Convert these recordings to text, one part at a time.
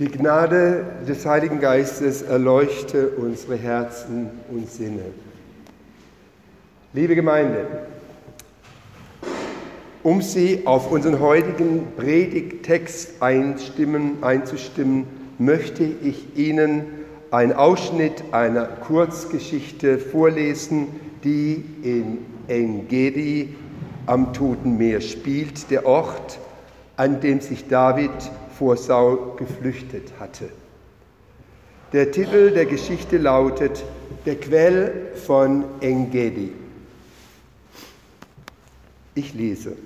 Die Gnade des Heiligen Geistes erleuchte unsere Herzen und Sinne. Liebe Gemeinde, um Sie auf unseren heutigen Predigttext einzustimmen, möchte ich Ihnen einen Ausschnitt einer Kurzgeschichte vorlesen, die in Engedi am Toten Meer spielt, der Ort, an dem sich David vor Saul geflüchtet hatte. Der Titel der Geschichte lautet Der Quell von Engedi. Ich lese.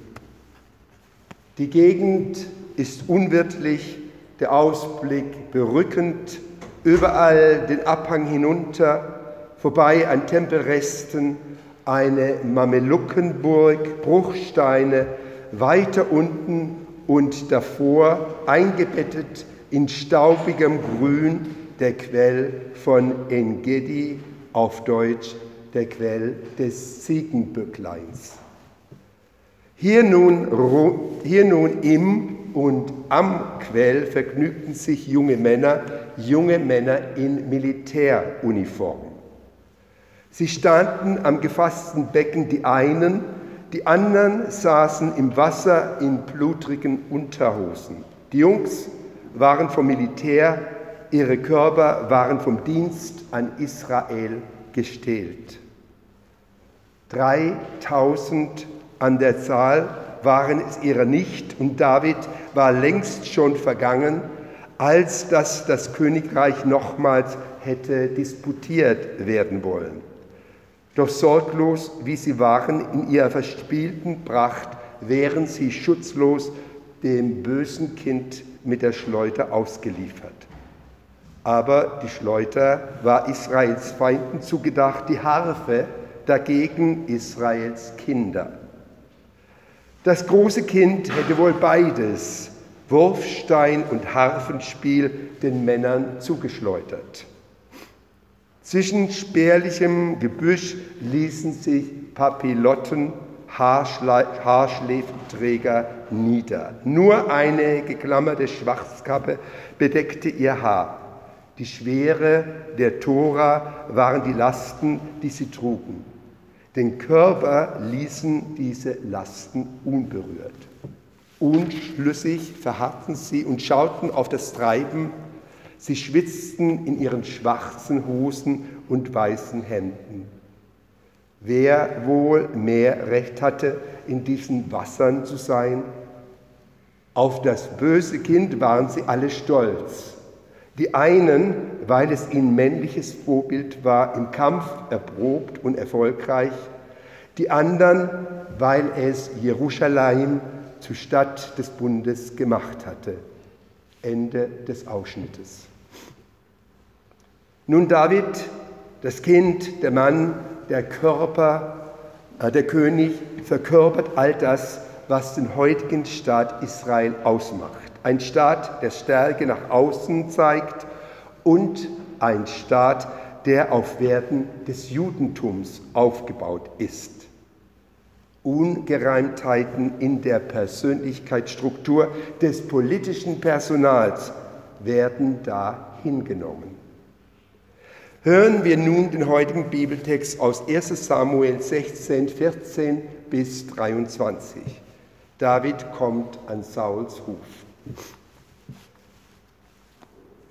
Die Gegend ist unwirtlich, der Ausblick berückend, überall den Abhang hinunter, vorbei an Tempelresten, eine Mameluckenburg, Bruchsteine, weiter unten und davor eingebettet in staubigem Grün der Quell von Engedi, auf Deutsch der Quell des Ziegenböckleins. Hier nun, hier nun im und am Quell vergnügten sich junge Männer, junge Männer in Militäruniform. Sie standen am gefassten Becken die einen, die anderen saßen im Wasser in blutrigen Unterhosen. Die Jungs waren vom Militär, ihre Körper waren vom Dienst an Israel gestählt. 3000 an der Zahl waren es ihrer nicht und David war längst schon vergangen, als dass das Königreich nochmals hätte disputiert werden wollen. Doch sorglos, wie sie waren in ihrer verspielten Pracht, wären sie schutzlos dem bösen Kind mit der Schleuter ausgeliefert. Aber die Schleuter war Israels Feinden zugedacht, die Harfe dagegen Israels Kinder. Das große Kind hätte wohl beides, Wurfstein und Harfenspiel, den Männern zugeschleudert. Zwischen spärlichem Gebüsch ließen sich Papillotten, Haarschläfenträger nieder. Nur eine geklammerte Schwarzkappe bedeckte ihr Haar. Die Schwere der Tora waren die Lasten, die sie trugen. Den Körper ließen diese Lasten unberührt. Unschlüssig verharrten sie und schauten auf das Treiben Sie schwitzten in ihren schwarzen Hosen und weißen Hemden. Wer wohl mehr Recht hatte, in diesen Wassern zu sein? Auf das böse Kind waren sie alle stolz. Die einen, weil es ihnen männliches Vorbild war, im Kampf erprobt und erfolgreich, die anderen, weil es Jerusalem zur Stadt des Bundes gemacht hatte. Ende des Ausschnittes. Nun David, das Kind, der Mann, der Körper, äh, der König, verkörpert all das, was den heutigen Staat Israel ausmacht. Ein Staat, der Stärke nach außen zeigt und ein Staat, der auf Werten des Judentums aufgebaut ist. Ungereimtheiten in der Persönlichkeitsstruktur des politischen Personals werden da hingenommen. Hören wir nun den heutigen Bibeltext aus 1 Samuel 16, 14 bis 23. David kommt an Sauls Ruf.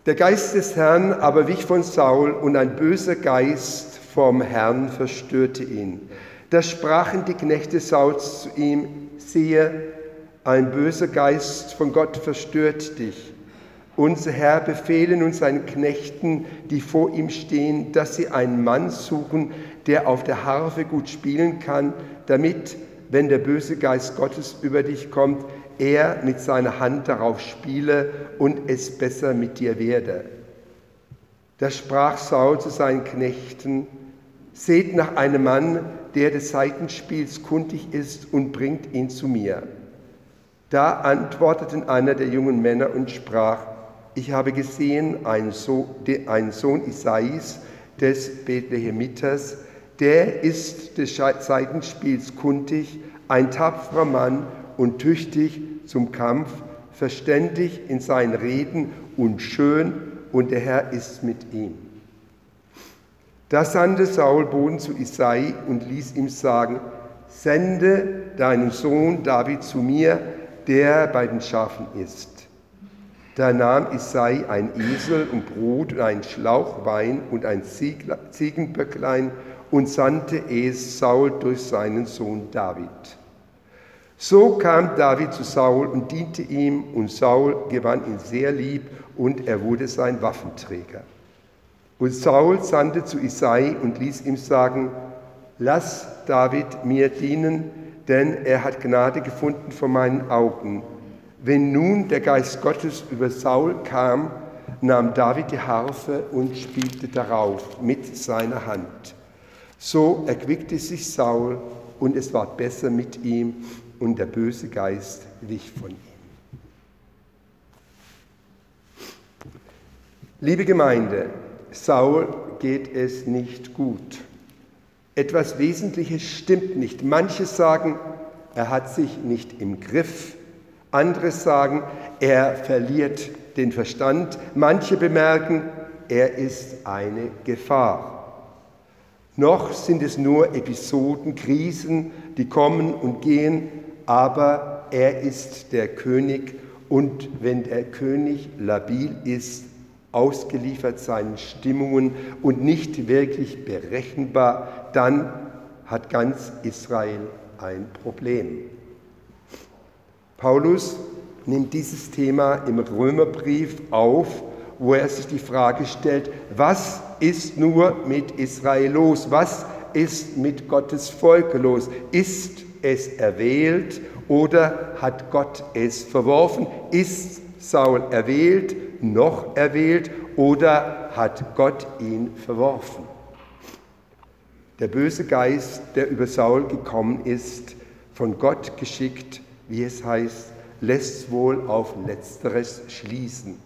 Der Geist des Herrn aber wich von Saul und ein böser Geist vom Herrn verstörte ihn. Da sprachen die Knechte Sauls zu ihm, siehe, ein böser Geist von Gott verstört dich. Unser Herr befehlen uns seinen Knechten, die vor ihm stehen, dass sie einen Mann suchen, der auf der Harfe gut spielen kann, damit, wenn der böse Geist Gottes über dich kommt, er mit seiner Hand darauf spiele und es besser mit dir werde. Da sprach Saul zu seinen Knechten, seht nach einem Mann, der des Seitenspiels kundig ist und bringt ihn zu mir. Da antworteten einer der jungen Männer und sprach, ich habe gesehen, ein Sohn, ein Sohn Isais des Bethlehemiters, der ist des Seitenspiels kundig, ein tapferer Mann und tüchtig zum Kampf, verständig in seinen Reden und schön und der Herr ist mit ihm. Da sandte Saul Boden zu Isai und ließ ihm sagen, sende deinen Sohn David zu mir, der bei den Schafen ist. Da nahm Isai ein Esel und Brot und einen Schlauch Wein und ein Ziegenböcklein und sandte es Saul durch seinen Sohn David. So kam David zu Saul und diente ihm, und Saul gewann ihn sehr lieb, und er wurde sein Waffenträger. Und Saul sandte zu Isai und ließ ihm sagen, lass David mir dienen, denn er hat Gnade gefunden vor meinen Augen. Wenn nun der Geist Gottes über Saul kam, nahm David die Harfe und spielte darauf mit seiner Hand. So erquickte sich Saul und es ward besser mit ihm und der böse Geist wich von ihm. Liebe Gemeinde, Saul geht es nicht gut. Etwas Wesentliches stimmt nicht. Manche sagen, er hat sich nicht im Griff. Andere sagen, er verliert den Verstand. Manche bemerken, er ist eine Gefahr. Noch sind es nur Episoden, Krisen, die kommen und gehen, aber er ist der König und wenn der König labil ist, ausgeliefert seinen Stimmungen und nicht wirklich berechenbar, dann hat ganz Israel ein Problem. Paulus nimmt dieses Thema im Römerbrief auf, wo er sich die Frage stellt, was ist nur mit Israel los? Was ist mit Gottes Volk los? Ist es erwählt oder hat Gott es verworfen? Ist Saul erwählt noch erwählt oder hat Gott ihn verworfen? Der böse Geist, der über Saul gekommen ist, von Gott geschickt, wie es heißt, lässt wohl auf letzteres schließen.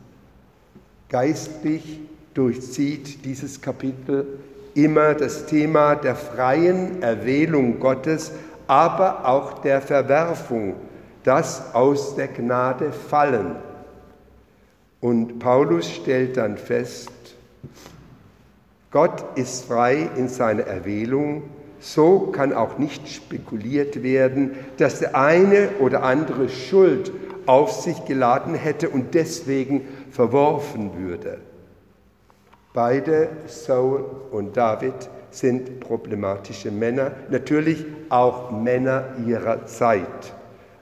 Geistlich durchzieht dieses Kapitel immer das Thema der freien Erwählung Gottes, aber auch der Verwerfung, das aus der Gnade fallen. Und Paulus stellt dann fest, Gott ist frei in seiner Erwählung, so kann auch nicht spekuliert werden, dass der eine oder andere Schuld auf sich geladen hätte und deswegen verworfen würde. Beide, Saul und David, sind problematische Männer, natürlich auch Männer ihrer Zeit.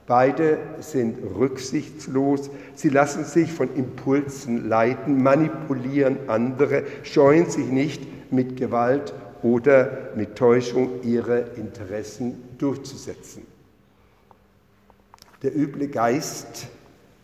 Beide sind rücksichtslos, sie lassen sich von Impulsen leiten, manipulieren andere, scheuen sich nicht mit Gewalt oder mit Täuschung ihre Interessen durchzusetzen. Der üble Geist,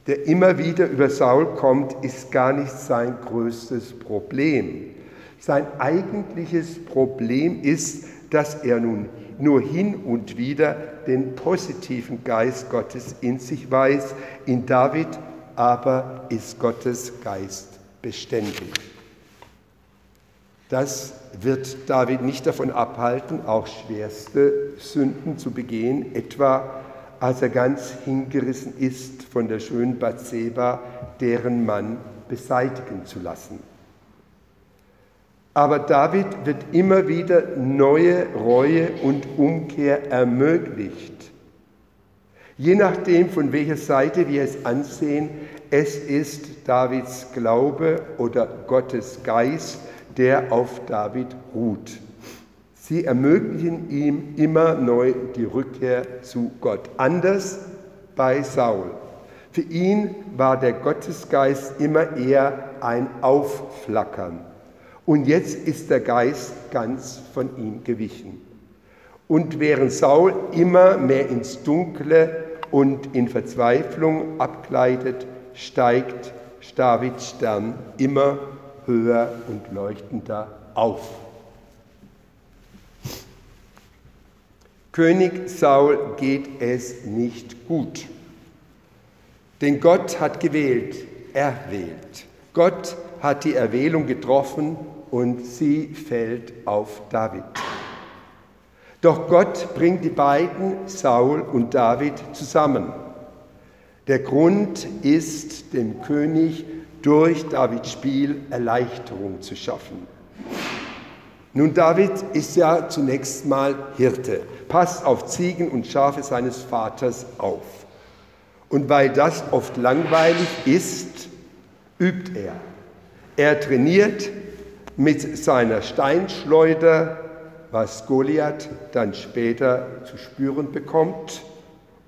der immer wieder über Saul kommt, ist gar nicht sein größtes Problem. Sein eigentliches Problem ist, dass er nun nur hin und wieder den positiven Geist Gottes in sich weiß. In David aber ist Gottes Geist beständig. Das wird David nicht davon abhalten, auch schwerste Sünden zu begehen, etwa als er ganz hingerissen ist von der schönen Bathseba, deren Mann beseitigen zu lassen. Aber David wird immer wieder neue Reue und Umkehr ermöglicht. Je nachdem, von welcher Seite wir es ansehen, es ist Davids Glaube oder Gottes Geist, der auf David ruht. Sie ermöglichen ihm immer neu die Rückkehr zu Gott. Anders bei Saul. Für ihn war der Gottesgeist immer eher ein Aufflackern. Und jetzt ist der Geist ganz von ihm gewichen. Und während Saul immer mehr ins Dunkle und in Verzweiflung abgleitet, steigt Davids Stern immer höher und leuchtender auf. König Saul geht es nicht gut. Denn Gott hat gewählt, erwählt. Gott hat die Erwählung getroffen und sie fällt auf David. Doch Gott bringt die beiden, Saul und David, zusammen. Der Grund ist dem König durch Davids Spiel Erleichterung zu schaffen. Nun, David ist ja zunächst mal Hirte, passt auf Ziegen und Schafe seines Vaters auf. Und weil das oft langweilig ist, übt er. Er trainiert mit seiner Steinschleuder, was Goliath dann später zu spüren bekommt,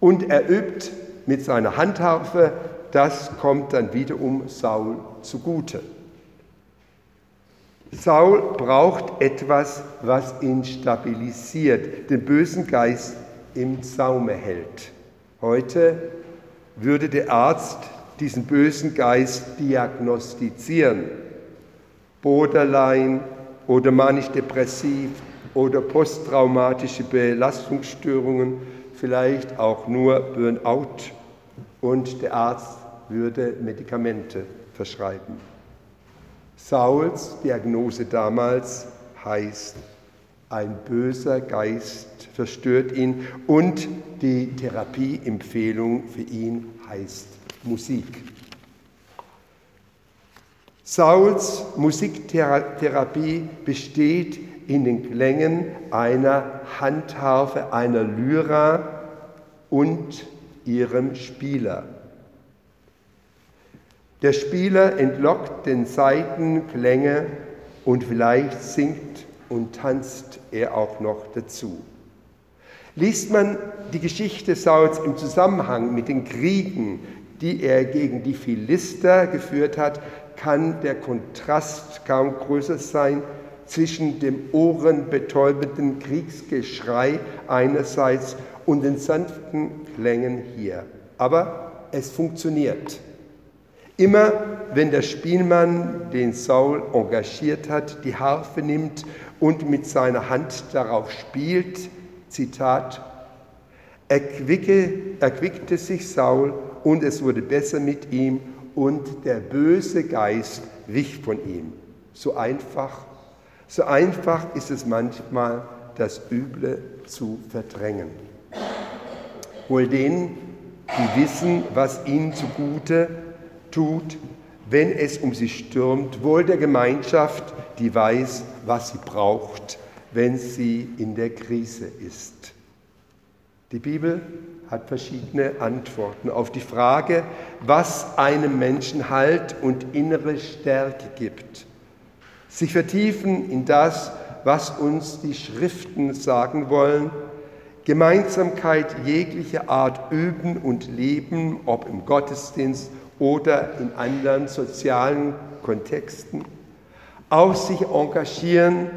und er übt mit seiner Handharfe, das kommt dann wiederum Saul zugute. Saul braucht etwas, was ihn stabilisiert, den bösen Geist im Zaume hält. Heute würde der Arzt diesen bösen Geist diagnostizieren. Borderline oder manisch-depressiv oder posttraumatische Belastungsstörungen, vielleicht auch nur Burnout und der Arzt würde Medikamente verschreiben. Sauls Diagnose damals heißt, ein böser Geist verstört ihn und die Therapieempfehlung für ihn heißt Musik. Sauls Musiktherapie besteht in den Klängen einer Handharfe, einer Lyra und ihrem Spieler. Der Spieler entlockt den Saitenklänge und vielleicht singt und tanzt er auch noch dazu. Liest man die Geschichte Sauls im Zusammenhang mit den Kriegen, die er gegen die Philister geführt hat, kann der Kontrast kaum größer sein zwischen dem ohrenbetäubenden Kriegsgeschrei einerseits und den sanften Klängen hier. Aber es funktioniert. Immer wenn der Spielmann, den Saul engagiert hat, die Harfe nimmt und mit seiner Hand darauf spielt, Zitat, erquickte sich Saul und es wurde besser mit ihm und der böse Geist wich von ihm. So einfach, so einfach ist es manchmal, das Üble zu verdrängen. Wohl denen, die wissen, was ihnen zugute tut, wenn es um sie stürmt, wohl der Gemeinschaft, die weiß, was sie braucht, wenn sie in der Krise ist. Die Bibel hat verschiedene Antworten auf die Frage, was einem Menschen Halt und innere Stärke gibt. Sie vertiefen in das, was uns die Schriften sagen wollen, Gemeinsamkeit jeglicher Art üben und leben, ob im Gottesdienst oder in anderen sozialen Kontexten. Auch sich engagieren,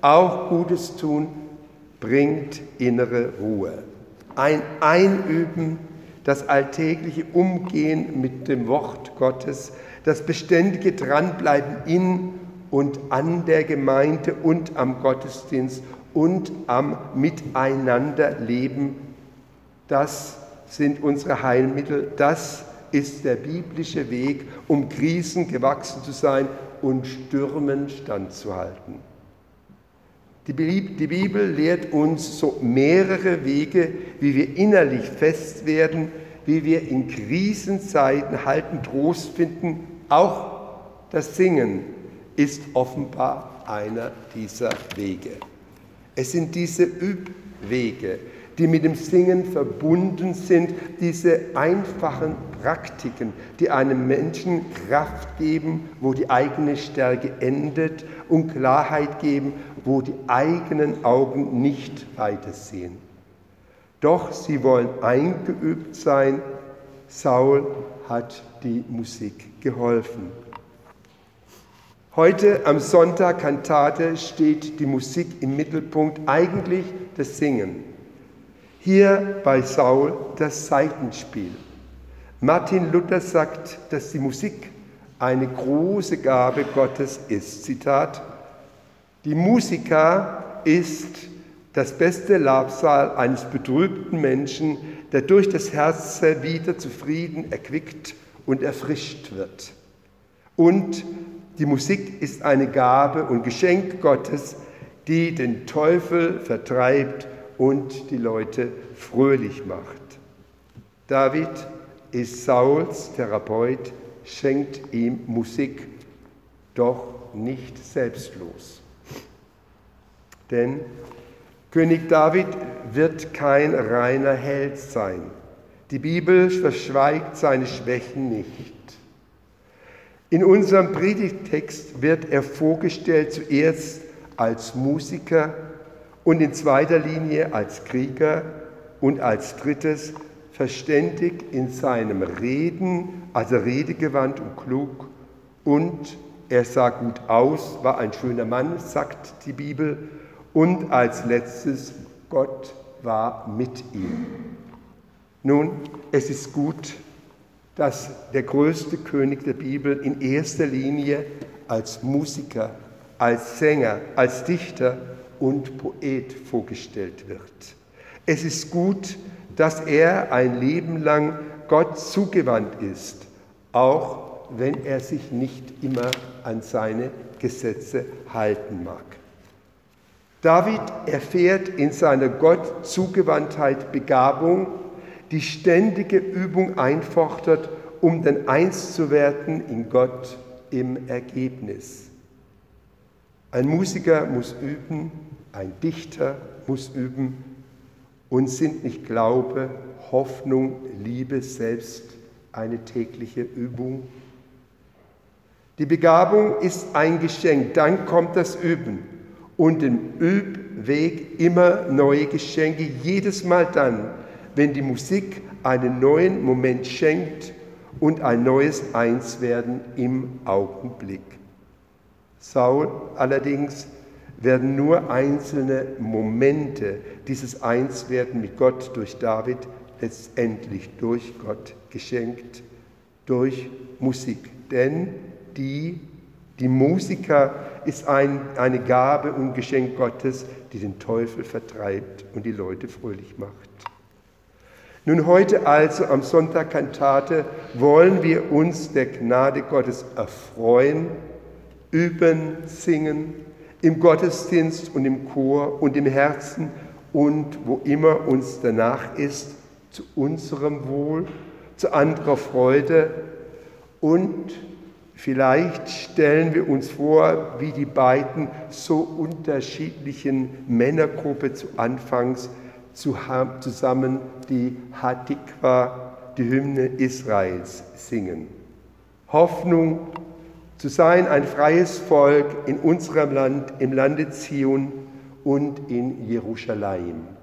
auch Gutes tun, bringt innere Ruhe. Ein Einüben, das alltägliche Umgehen mit dem Wort Gottes, das beständige Dranbleiben in und an der Gemeinde und am Gottesdienst und am Miteinanderleben, das sind unsere Heilmittel, das ist der biblische Weg, um Krisen gewachsen zu sein und Stürmen standzuhalten. Die Bibel lehrt uns so mehrere Wege, wie wir innerlich fest werden, wie wir in Krisenzeiten halten Trost finden. Auch das Singen ist offenbar einer dieser Wege. Es sind diese Übwege, die mit dem Singen verbunden sind, diese einfachen Praktiken, die einem Menschen Kraft geben, wo die eigene Stärke endet und Klarheit geben, wo die eigenen Augen nicht weitersehen. Doch sie wollen eingeübt sein. Saul hat die Musik geholfen. Heute am Sonntag Kantate steht die Musik im Mittelpunkt, eigentlich das Singen. Hier bei Saul das Seitenspiel. Martin Luther sagt, dass die Musik eine große Gabe Gottes ist. Zitat, die Musika ist das beste Labsal eines betrübten Menschen, der durch das Herz wieder zufrieden, erquickt und erfrischt wird. Und die Musik ist eine Gabe und Geschenk Gottes, die den Teufel vertreibt und die Leute fröhlich macht. David ist Sauls Therapeut, schenkt ihm Musik, doch nicht selbstlos. Denn König David wird kein reiner Held sein. Die Bibel verschweigt seine Schwächen nicht. In unserem Predigtext wird er vorgestellt zuerst als Musiker und in zweiter Linie als Krieger und als drittes verständig in seinem Reden, also redegewandt und klug und er sah gut aus, war ein schöner Mann, sagt die Bibel, und als letztes, Gott war mit ihm. Nun, es ist gut, dass der größte König der Bibel in erster Linie als Musiker, als Sänger, als Dichter und Poet vorgestellt wird. Es ist gut, dass er ein Leben lang Gott zugewandt ist, auch wenn er sich nicht immer an seine Gesetze halten mag. David erfährt in seiner Gott Zugewandtheit Begabung, die ständige Übung einfordert, um dann eins zu werden in Gott im Ergebnis. Ein Musiker muss üben, ein Dichter muss üben und sind nicht Glaube, Hoffnung, Liebe selbst eine tägliche Übung? Die Begabung ist ein Geschenk, dann kommt das Üben und im Übweg immer neue Geschenke, jedes Mal dann, wenn die Musik einen neuen Moment schenkt und ein neues Einswerden im Augenblick. Saul allerdings werden nur einzelne Momente dieses Einswerden mit Gott durch David letztendlich durch Gott geschenkt, durch Musik. Denn die, die Musiker ist ein, eine Gabe und Geschenk Gottes, die den Teufel vertreibt und die Leute fröhlich macht. Nun heute also am Sonntag Kantate wollen wir uns der Gnade Gottes erfreuen, üben, singen, im Gottesdienst und im Chor und im Herzen und wo immer uns danach ist, zu unserem Wohl, zu anderer Freude und Vielleicht stellen wir uns vor, wie die beiden so unterschiedlichen Männergruppe zu Anfangs zusammen die Hatikwa, die Hymne Israels, singen. Hoffnung zu sein ein freies Volk in unserem Land, im Lande Zion und in Jerusalem.